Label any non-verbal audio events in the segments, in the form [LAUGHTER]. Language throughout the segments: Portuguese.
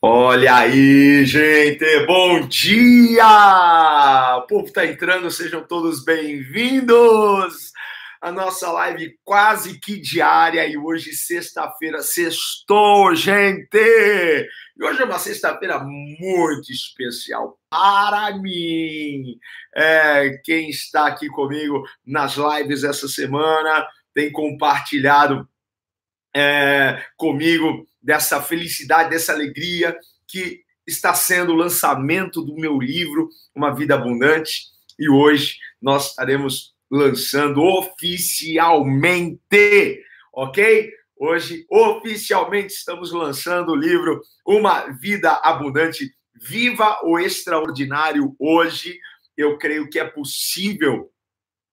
Olha aí, gente! Bom dia! O povo está entrando, sejam todos bem-vindos! A nossa live quase que diária e hoje, sexta-feira, sextou, gente! E hoje é uma sexta-feira muito especial para mim. É, quem está aqui comigo nas lives essa semana tem compartilhado é, comigo dessa felicidade, dessa alegria que está sendo o lançamento do meu livro, Uma Vida Abundante. E hoje nós estaremos lançando oficialmente, ok? Hoje, oficialmente, estamos lançando o livro Uma Vida Abundante. Viva o extraordinário hoje. Eu creio que é possível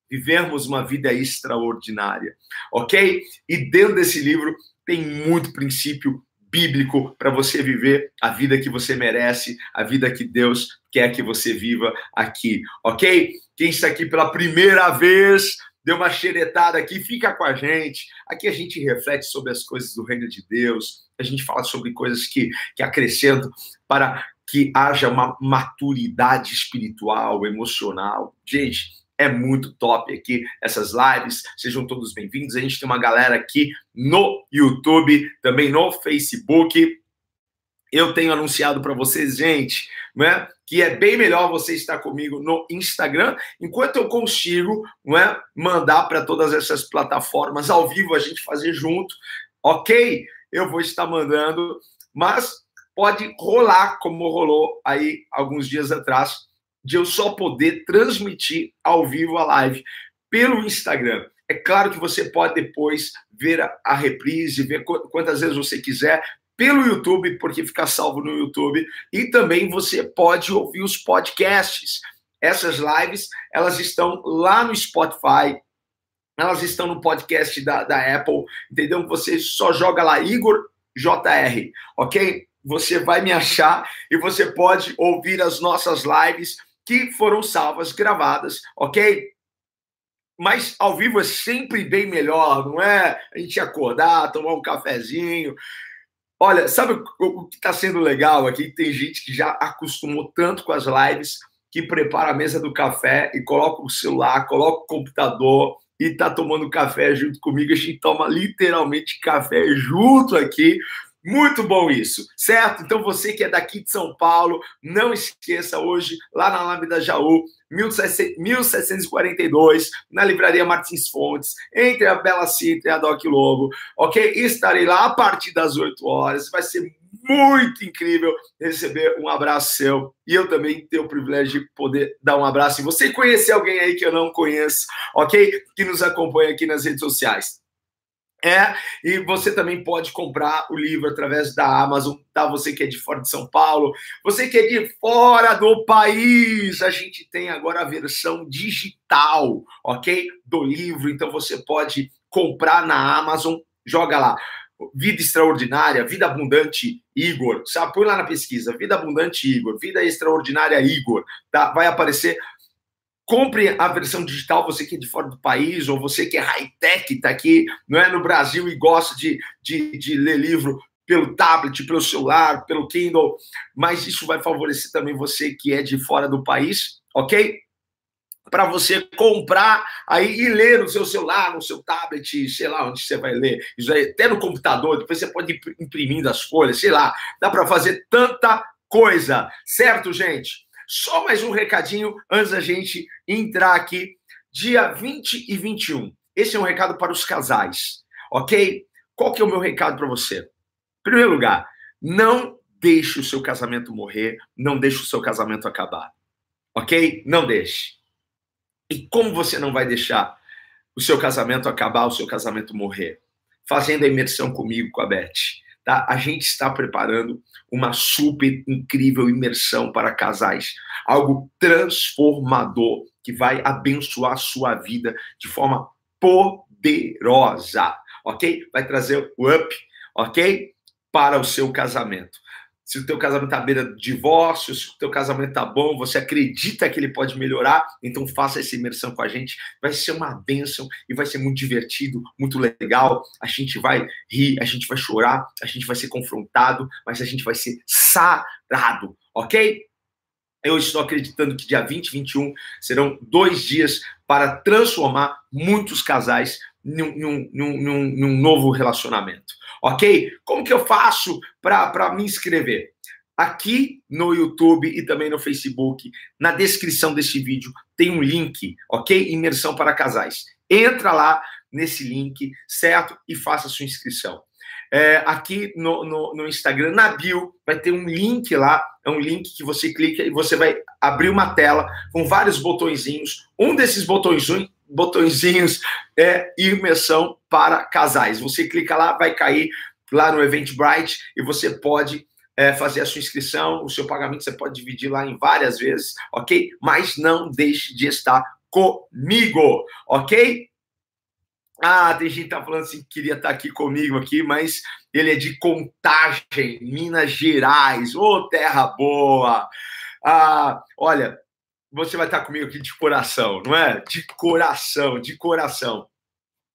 vivermos uma vida extraordinária, ok? E dentro desse livro tem muito princípio bíblico para você viver a vida que você merece, a vida que Deus quer que você viva aqui, ok? Quem está aqui pela primeira vez, deu uma xeretada aqui, fica com a gente. Aqui a gente reflete sobre as coisas do reino de Deus, a gente fala sobre coisas que, que acrescentam para que haja uma maturidade espiritual, emocional. Gente, é muito top aqui essas lives. Sejam todos bem-vindos. A gente tem uma galera aqui no YouTube, também no Facebook. Eu tenho anunciado para vocês, gente, né, que é bem melhor você estar comigo no Instagram, enquanto eu consigo né, mandar para todas essas plataformas ao vivo a gente fazer junto, ok? Eu vou estar mandando, mas pode rolar como rolou aí alguns dias atrás de eu só poder transmitir ao vivo a live pelo Instagram. É claro que você pode depois ver a, reprise, ver quantas vezes você quiser pelo YouTube, porque fica salvo no YouTube, e também você pode ouvir os podcasts. Essas lives, elas estão lá no Spotify, elas estão no podcast da, da Apple, entendeu? Você só joga lá Igor JR, ok? Você vai me achar e você pode ouvir as nossas lives que foram salvas, gravadas, ok? Mas ao vivo é sempre bem melhor, não é? A gente acordar, tomar um cafezinho. Olha, sabe o que está sendo legal aqui? Tem gente que já acostumou tanto com as lives que prepara a mesa do café e coloca o celular, coloca o computador e está tomando café junto comigo. A gente toma literalmente café junto aqui muito bom isso, certo? Então você que é daqui de São Paulo, não esqueça hoje, lá na Lambda Jaú, 1742, na Livraria Martins Fontes, entre a Bela Cita e a Doc Lobo, ok? Estarei lá a partir das 8 horas, vai ser muito incrível receber um abraço seu e eu também ter o privilégio de poder dar um abraço e você conhecer alguém aí que eu não conheço, ok? Que nos acompanha aqui nas redes sociais. É, e você também pode comprar o livro através da Amazon, tá? Você que é de fora de São Paulo, você que é de fora do país, a gente tem agora a versão digital, ok? Do livro, então você pode comprar na Amazon, joga lá. Vida Extraordinária, Vida Abundante Igor, sabe? Põe lá na pesquisa, Vida Abundante Igor, Vida Extraordinária Igor, tá? Vai aparecer compre a versão digital, você que é de fora do país, ou você que é high-tech, está aqui não é, no Brasil e gosta de, de, de ler livro pelo tablet, pelo celular, pelo Kindle, mas isso vai favorecer também você que é de fora do país, ok? Para você comprar aí e ler no seu celular, no seu tablet, sei lá onde você vai ler, isso aí, até no computador, depois você pode ir imprimindo as folhas, sei lá, dá para fazer tanta coisa, certo, gente? Só mais um recadinho antes da gente entrar aqui. Dia 20 e 21. Esse é um recado para os casais, ok? Qual que é o meu recado para você? Em primeiro lugar, não deixe o seu casamento morrer, não deixe o seu casamento acabar, ok? Não deixe. E como você não vai deixar o seu casamento acabar, o seu casamento morrer? Fazendo a imersão comigo, com a Beth. Tá? A gente está preparando uma super incrível imersão para casais, algo transformador que vai abençoar a sua vida de forma poderosa, ok? Vai trazer o up, ok? Para o seu casamento. Se o teu casamento está à beira do divórcio, se o teu casamento está bom, você acredita que ele pode melhorar, então faça essa imersão com a gente. Vai ser uma bênção e vai ser muito divertido, muito legal. A gente vai rir, a gente vai chorar, a gente vai ser confrontado, mas a gente vai ser sarado, ok? Eu estou acreditando que dia 20 e 21 serão dois dias para transformar muitos casais num, num, num, num novo relacionamento ok? Como que eu faço para me inscrever? Aqui no YouTube e também no Facebook, na descrição desse vídeo, tem um link, ok? Imersão para casais. Entra lá nesse link, certo? E faça sua inscrição. É, aqui no, no, no, Instagram, na bio, vai ter um link lá, é um link que você clica e você vai abrir uma tela com vários botõezinhos. Um desses botõezinhos, botõezinhos é imersão para casais. Você clica lá, vai cair lá no Eventbrite e você pode é, fazer a sua inscrição, o seu pagamento você pode dividir lá em várias vezes, ok? Mas não deixe de estar comigo, ok? Ah, tem gente que tá falando assim que queria estar aqui comigo aqui, mas ele é de Contagem, Minas Gerais. Ô, terra boa! Ah, olha, você vai estar comigo aqui de coração, não é? De coração, de coração.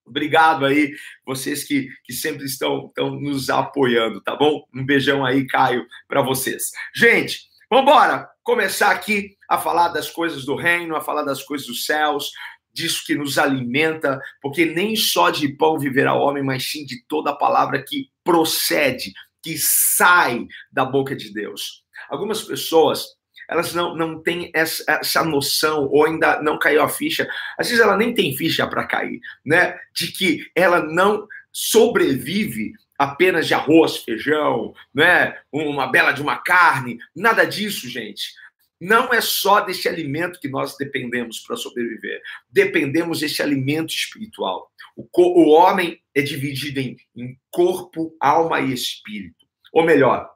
Obrigado aí, vocês que, que sempre estão, estão nos apoiando, tá bom? Um beijão aí, Caio, para vocês. Gente, vamos embora começar aqui a falar das coisas do reino, a falar das coisas dos céus, disso que nos alimenta, porque nem só de pão viverá o homem, mas sim de toda a palavra que procede, que sai da boca de Deus. Algumas pessoas elas não, não têm essa, essa noção, ou ainda não caiu a ficha, às vezes ela nem tem ficha para cair, né? De que ela não sobrevive apenas de arroz, feijão, né? Uma bela de uma carne, nada disso, gente. Não é só desse alimento que nós dependemos para sobreviver. Dependemos desse alimento espiritual. O, o homem é dividido em, em corpo, alma e espírito. Ou melhor,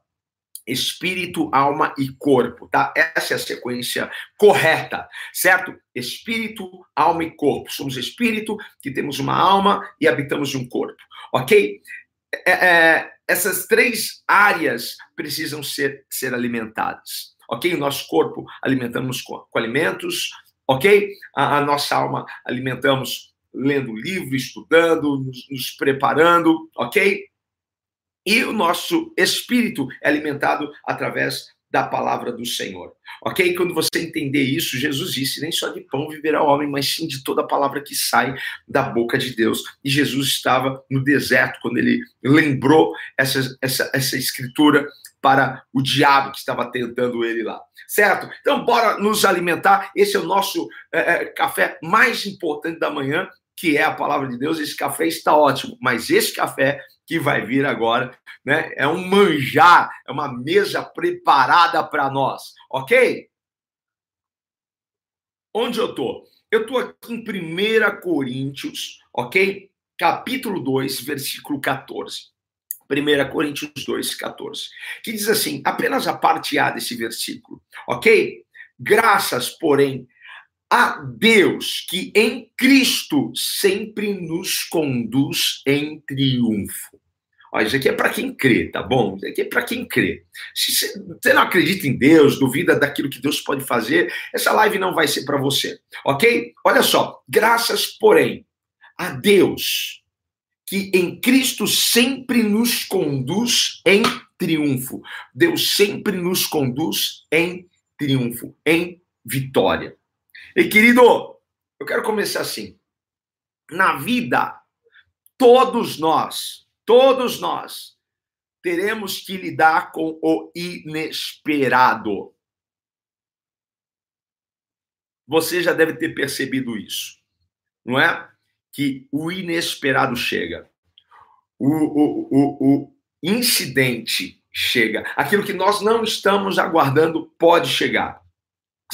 espírito, alma e corpo, tá? Essa é a sequência correta, certo? Espírito, alma e corpo. Somos espírito, que temos uma alma e habitamos um corpo, ok? É, é, essas três áreas precisam ser, ser alimentadas, ok? O nosso corpo alimentamos com, com alimentos, ok? A, a, nossa alma alimentamos lendo livro, estudando, nos, nos preparando, ok? E o nosso espírito é alimentado através da palavra do Senhor. Ok? Quando você entender isso, Jesus disse: nem só de pão viverá o homem, mas sim de toda a palavra que sai da boca de Deus. E Jesus estava no deserto quando ele lembrou essa, essa, essa escritura para o diabo que estava tentando ele lá. Certo? Então, bora nos alimentar. Esse é o nosso é, é, café mais importante da manhã, que é a palavra de Deus. Esse café está ótimo, mas esse café que vai vir agora, né? É um manjar, é uma mesa preparada para nós, ok? Onde eu tô? Eu tô aqui em 1 Coríntios, ok? Capítulo 2, versículo 14. 1 Coríntios 2, 14. Que diz assim, apenas a parte A desse versículo, ok? Graças, porém, a Deus que em Cristo sempre nos conduz em triunfo. Olha, isso aqui é para quem crê, tá bom? Isso aqui é para quem crê. Se você não acredita em Deus, duvida daquilo que Deus pode fazer, essa live não vai ser para você, ok? Olha só, graças, porém, a Deus que em Cristo sempre nos conduz em triunfo. Deus sempre nos conduz em triunfo, em vitória. E querido, eu quero começar assim. Na vida, todos nós, todos nós, teremos que lidar com o inesperado. Você já deve ter percebido isso, não é? Que o inesperado chega. O, o, o, o incidente chega. Aquilo que nós não estamos aguardando pode chegar.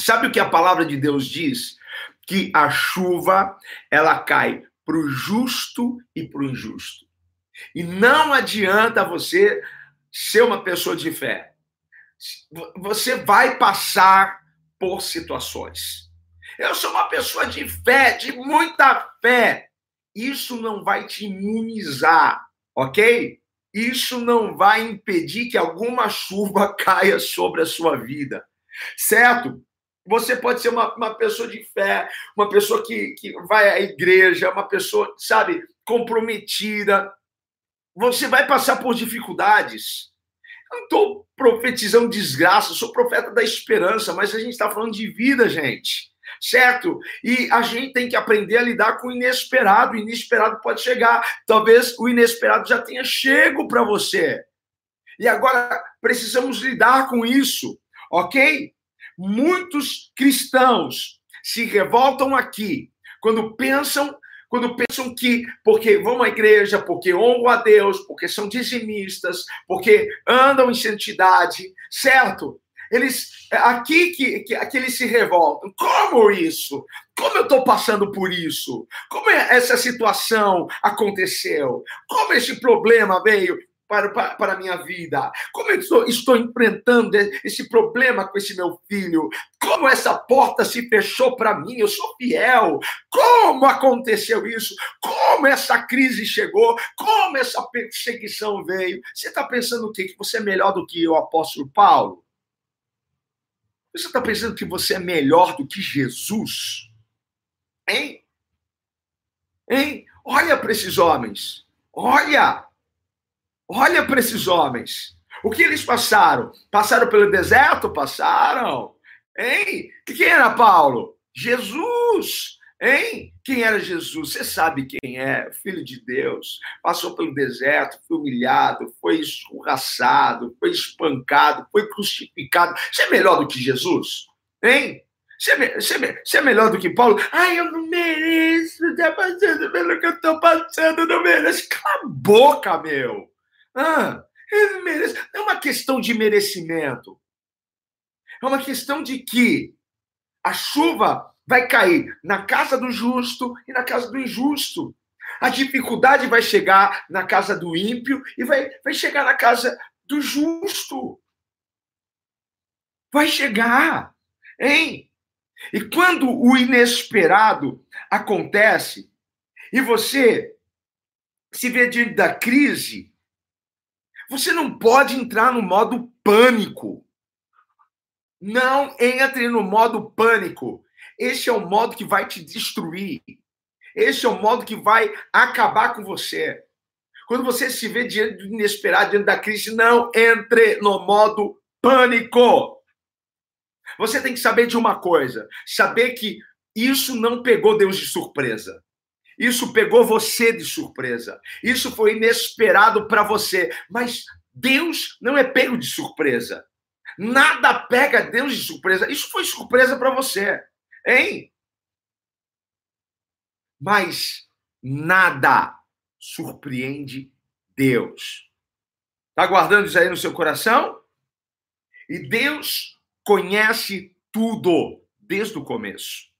Sabe o que a palavra de Deus diz? Que a chuva ela cai para o justo e para o injusto. E não adianta você ser uma pessoa de fé. Você vai passar por situações. Eu sou uma pessoa de fé, de muita fé. Isso não vai te imunizar, ok? isso não vai impedir que alguma chuva [LAUGHS] caia sobre a sua vida, certo? Você pode ser uma, uma pessoa de fé, uma pessoa que, que vai à igreja, uma pessoa, sabe, comprometida. Você vai passar por dificuldades. Eu não estou profetizando desgraça, sou profeta da esperança, mas a gente está falando de vida, gente certo? E a gente tem que aprender a lidar com o inesperado. O inesperado pode chegar. Talvez o inesperado já tenha chego para você. E agora precisamos lidar com isso, ok? Muitos cristãos se revoltam aqui quando pensam quando pensam que porque vão à igreja, porque honram a Deus, porque são dizimistas, porque andam em santidade, certo? Eles é aqui que, que, que eles se revoltam. Como isso? Como eu estou passando por isso? Como é essa situação aconteceu? Como esse problema veio? Para, para, para a minha vida? Como eu estou, estou enfrentando esse problema com esse meu filho? Como essa porta se fechou para mim? Eu sou fiel. Como aconteceu isso? Como essa crise chegou? Como essa perseguição veio? Você está pensando o quê? Que você é melhor do que o apóstolo Paulo? Você está pensando que você é melhor do que Jesus? Hein? Hein? Olha para esses homens. Olha. Olha para esses homens. O que eles passaram? Passaram pelo deserto? Passaram. Hein? Quem era Paulo? Jesus. Hein? Quem era Jesus? Você sabe quem é? Filho de Deus. Passou pelo deserto, foi humilhado, foi escorraçado, foi espancado, foi crucificado. Você é melhor do que Jesus? Hein? Você é, é, você é melhor do que Paulo? Ai, eu não mereço estar passando pelo que eu estou passando, eu não mereço. Cala a boca, meu. Ah, ele merece. É uma questão de merecimento. É uma questão de que a chuva vai cair na casa do justo e na casa do injusto. A dificuldade vai chegar na casa do ímpio e vai, vai chegar na casa do justo. Vai chegar, hein? E quando o inesperado acontece e você se vê diante da crise, você não pode entrar no modo pânico. Não entre no modo pânico. Esse é o modo que vai te destruir. Esse é o modo que vai acabar com você. Quando você se vê diante do inesperado, diante da crise, não entre no modo pânico. Você tem que saber de uma coisa: saber que isso não pegou Deus de surpresa. Isso pegou você de surpresa. Isso foi inesperado para você. Mas Deus não é pego de surpresa. Nada pega Deus de surpresa. Isso foi surpresa para você, hein? Mas nada surpreende Deus. Tá guardando isso aí no seu coração? E Deus conhece tudo desde o começo.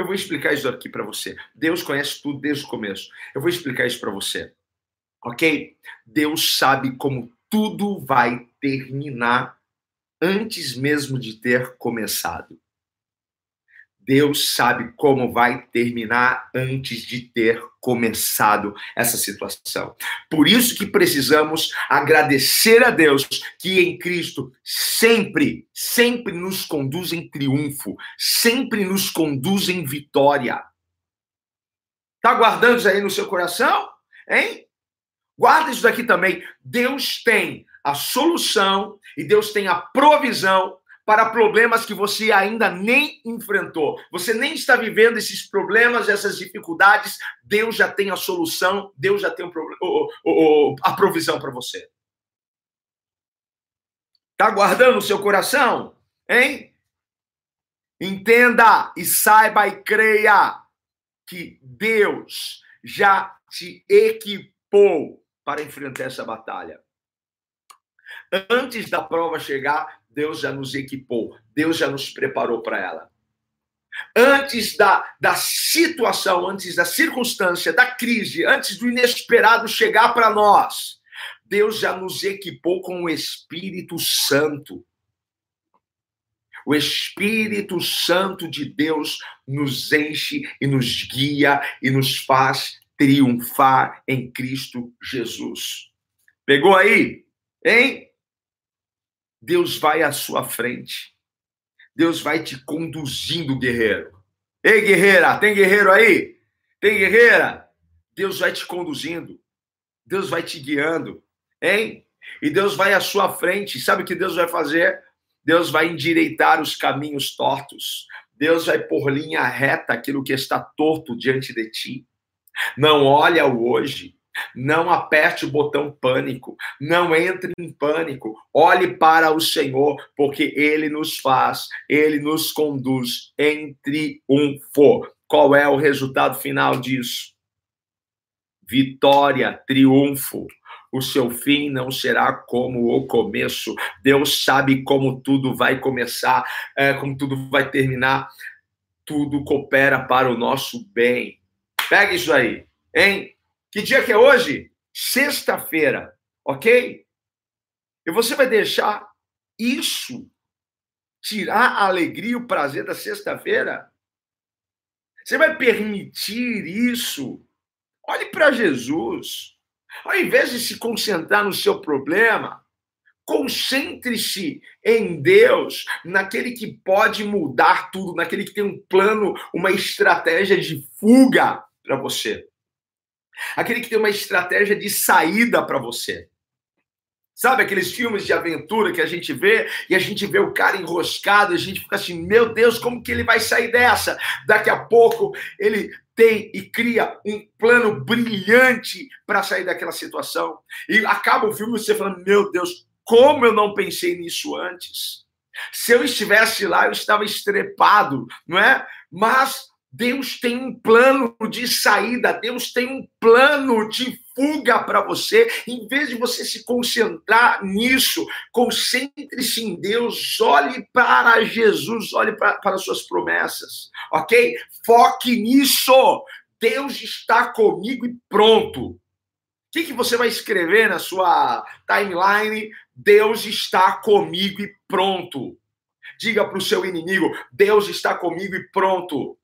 Eu vou explicar isso aqui para você. Deus conhece tudo desde o começo. Eu vou explicar isso para você. Ok? Deus sabe como tudo vai terminar antes mesmo de ter começado. Deus sabe como vai terminar antes de ter começado essa situação. Por isso que precisamos agradecer a Deus que em Cristo sempre, sempre nos conduz em triunfo, sempre nos conduz em vitória. Tá guardando isso aí no seu coração? Hein? Guarda isso daqui também. Deus tem a solução e Deus tem a provisão para problemas que você ainda nem enfrentou. Você nem está vivendo esses problemas, essas dificuldades. Deus já tem a solução, Deus já tem o, a provisão para você. Tá guardando o seu coração? Hein? Entenda e saiba e creia que Deus já te equipou para enfrentar essa batalha. Antes da prova chegar, Deus já nos equipou, Deus já nos preparou para ela. Antes da, da situação, antes da circunstância, da crise, antes do inesperado chegar para nós, Deus já nos equipou com o Espírito Santo. O Espírito Santo de Deus nos enche e nos guia e nos faz triunfar em Cristo Jesus. Pegou aí? Hein? Deus vai à sua frente. Deus vai te conduzindo, guerreiro. Ei, guerreira, tem guerreiro aí? Tem guerreira? Deus vai te conduzindo. Deus vai te guiando, hein? E Deus vai à sua frente. Sabe o que Deus vai fazer? Deus vai endireitar os caminhos tortos. Deus vai pôr linha reta aquilo que está torto diante de ti. Não olha o hoje. Não aperte o botão pânico, não entre em pânico. Olhe para o Senhor, porque ele nos faz, ele nos conduz em triunfo. Qual é o resultado final disso? Vitória, triunfo. O seu fim não será como o começo. Deus sabe como tudo vai começar, é, como tudo vai terminar. Tudo coopera para o nosso bem. Pega isso aí, hein? Que dia que é hoje? Sexta-feira, ok? E você vai deixar isso tirar a alegria e o prazer da sexta-feira? Você vai permitir isso? Olhe para Jesus. Ao invés de se concentrar no seu problema, concentre-se em Deus, naquele que pode mudar tudo, naquele que tem um plano, uma estratégia de fuga para você aquele que tem uma estratégia de saída para você. Sabe aqueles filmes de aventura que a gente vê e a gente vê o cara enroscado a gente fica assim, meu Deus, como que ele vai sair dessa? Daqui a pouco ele tem e cria um plano brilhante para sair daquela situação. E acaba o filme você falando, meu Deus, como eu não pensei nisso antes? Se eu estivesse lá, eu estava estrepado, não é? Mas Deus tem um plano de saída, Deus tem um plano de fuga para você. Em vez de você se concentrar nisso, concentre-se em Deus, olhe para Jesus, olhe para, para as suas promessas, ok? Foque nisso. Deus está comigo e pronto. O que, que você vai escrever na sua timeline? Deus está comigo e pronto. Diga para o seu inimigo: Deus está comigo e pronto.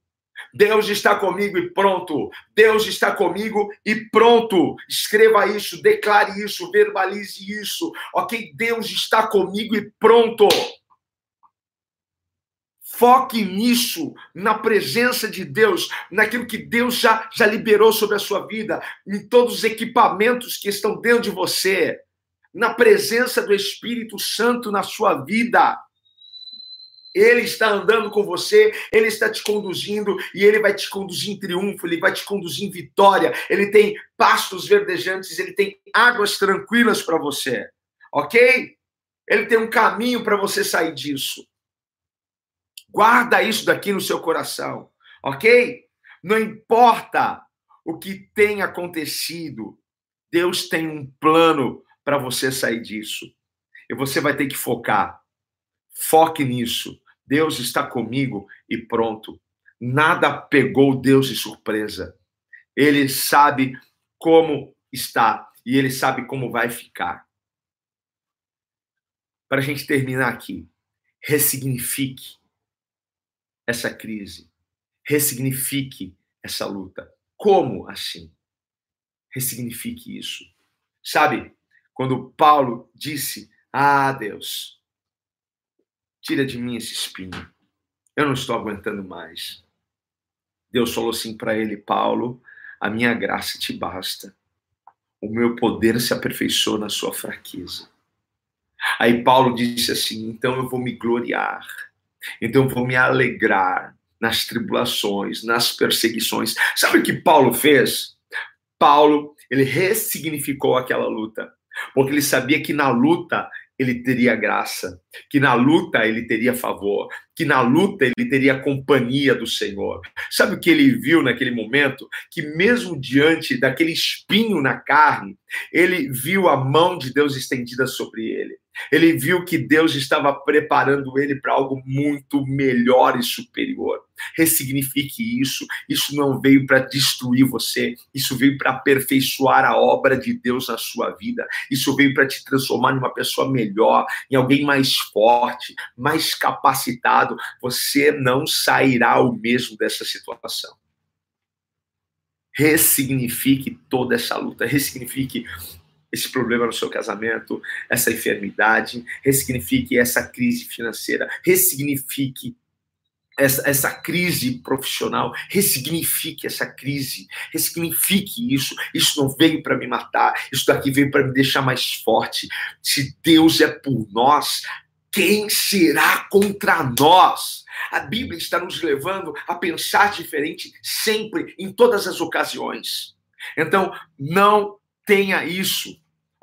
Deus está comigo e pronto. Deus está comigo e pronto. Escreva isso, declare isso, verbalize isso. Ok? Deus está comigo e pronto. Foque nisso, na presença de Deus, naquilo que Deus já, já liberou sobre a sua vida, em todos os equipamentos que estão dentro de você, na presença do Espírito Santo na sua vida. Ele está andando com você, ele está te conduzindo e ele vai te conduzir em triunfo, ele vai te conduzir em vitória. Ele tem pastos verdejantes, ele tem águas tranquilas para você, ok? Ele tem um caminho para você sair disso. Guarda isso daqui no seu coração, ok? Não importa o que tenha acontecido, Deus tem um plano para você sair disso. E você vai ter que focar. Foque nisso. Deus está comigo e pronto. Nada pegou Deus de surpresa. Ele sabe como está e ele sabe como vai ficar. Para a gente terminar aqui, ressignifique essa crise, ressignifique essa luta. Como assim? Ressignifique isso. Sabe, quando Paulo disse: Ah, Deus, Tira de mim esse espinho. Eu não estou aguentando mais. Deus falou assim para ele, Paulo: a minha graça te basta. O meu poder se aperfeiçoa na sua fraqueza. Aí Paulo disse assim: então eu vou me gloriar, então eu vou me alegrar nas tribulações, nas perseguições. Sabe o que Paulo fez? Paulo, ele ressignificou aquela luta, porque ele sabia que na luta ele teria graça, que na luta ele teria favor, que na luta ele teria companhia do Senhor. Sabe o que ele viu naquele momento? Que mesmo diante daquele espinho na carne, ele viu a mão de Deus estendida sobre ele. Ele viu que Deus estava preparando ele para algo muito melhor e superior. Ressignifique isso. Isso não veio para destruir você, isso veio para aperfeiçoar a obra de Deus na sua vida. Isso veio para te transformar em uma pessoa melhor, em alguém mais forte, mais capacitado. Você não sairá o mesmo dessa situação. Ressignifique toda essa luta, ressignifique esse problema no seu casamento, essa enfermidade, ressignifique essa crise financeira, ressignifique essa, essa crise profissional, ressignifique essa crise, ressignifique isso. Isso não veio para me matar, isso daqui veio para me deixar mais forte. Se Deus é por nós, quem será contra nós? A Bíblia está nos levando a pensar diferente sempre, em todas as ocasiões. Então, não tenha isso,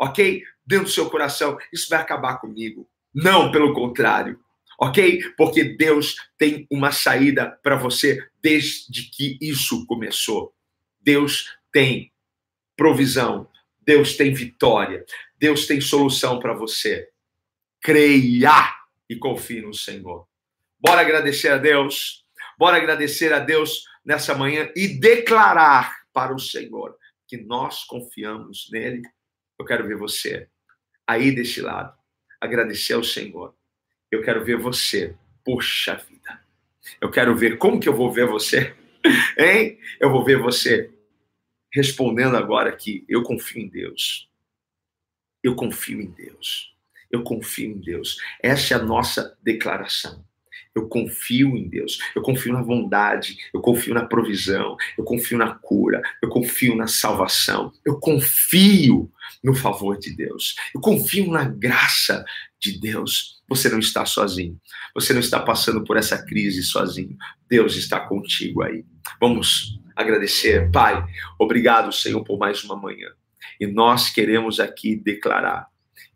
ok? Dentro do seu coração, isso vai acabar comigo. Não, pelo contrário ok? Porque Deus tem uma saída para você desde que isso começou. Deus tem provisão, Deus tem vitória, Deus tem solução para você. Creia e confie no Senhor. Bora agradecer a Deus, bora agradecer a Deus nessa manhã e declarar para o Senhor que nós confiamos nele. Eu quero ver você aí deste lado, agradecer ao Senhor eu quero ver você. Puxa vida. Eu quero ver como que eu vou ver você. [LAUGHS] Hein? Eu vou ver você respondendo agora que eu confio em Deus. Eu confio em Deus. Eu confio em Deus. Essa é a nossa declaração. Eu confio em Deus, eu confio na bondade, eu confio na provisão, eu confio na cura, eu confio na salvação, eu confio no favor de Deus, eu confio na graça de Deus. Você não está sozinho, você não está passando por essa crise sozinho, Deus está contigo aí. Vamos agradecer, Pai, obrigado, Senhor, por mais uma manhã. E nós queremos aqui declarar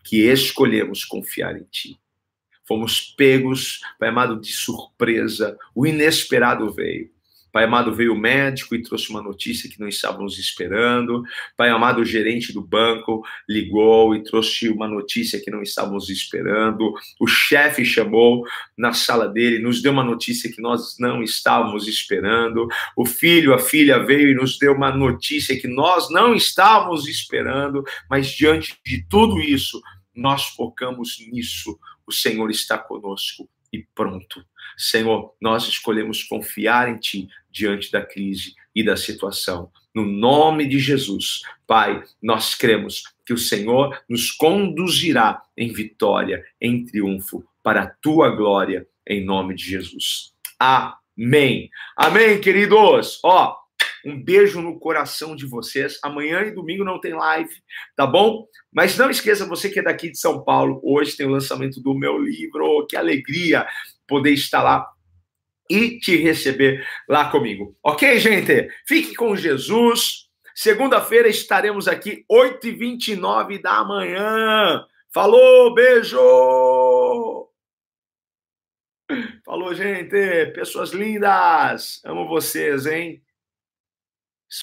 que escolhemos confiar em Ti Fomos pegos, Pai amado, de surpresa. O inesperado veio. Pai amado, veio o médico e trouxe uma notícia que não estávamos esperando. Pai amado, o gerente do banco ligou e trouxe uma notícia que não estávamos esperando. O chefe chamou na sala dele, nos deu uma notícia que nós não estávamos esperando. O filho, a filha veio e nos deu uma notícia que nós não estávamos esperando. Mas diante de tudo isso, nós focamos nisso o Senhor está conosco e pronto. Senhor, nós escolhemos confiar em Ti diante da crise e da situação. No nome de Jesus, Pai, nós cremos que o Senhor nos conduzirá em vitória, em triunfo, para a Tua glória, em nome de Jesus. Amém. Amém, queridos. Ó, um beijo no coração de vocês. Amanhã e domingo não tem live, tá bom? Mas não esqueça, você que é daqui de São Paulo, hoje tem o lançamento do meu livro. Que alegria poder estar lá e te receber lá comigo. Ok, gente? Fique com Jesus. Segunda-feira estaremos aqui, 8h29 da manhã. Falou, beijo! Falou, gente. Pessoas lindas. Amo vocês, hein?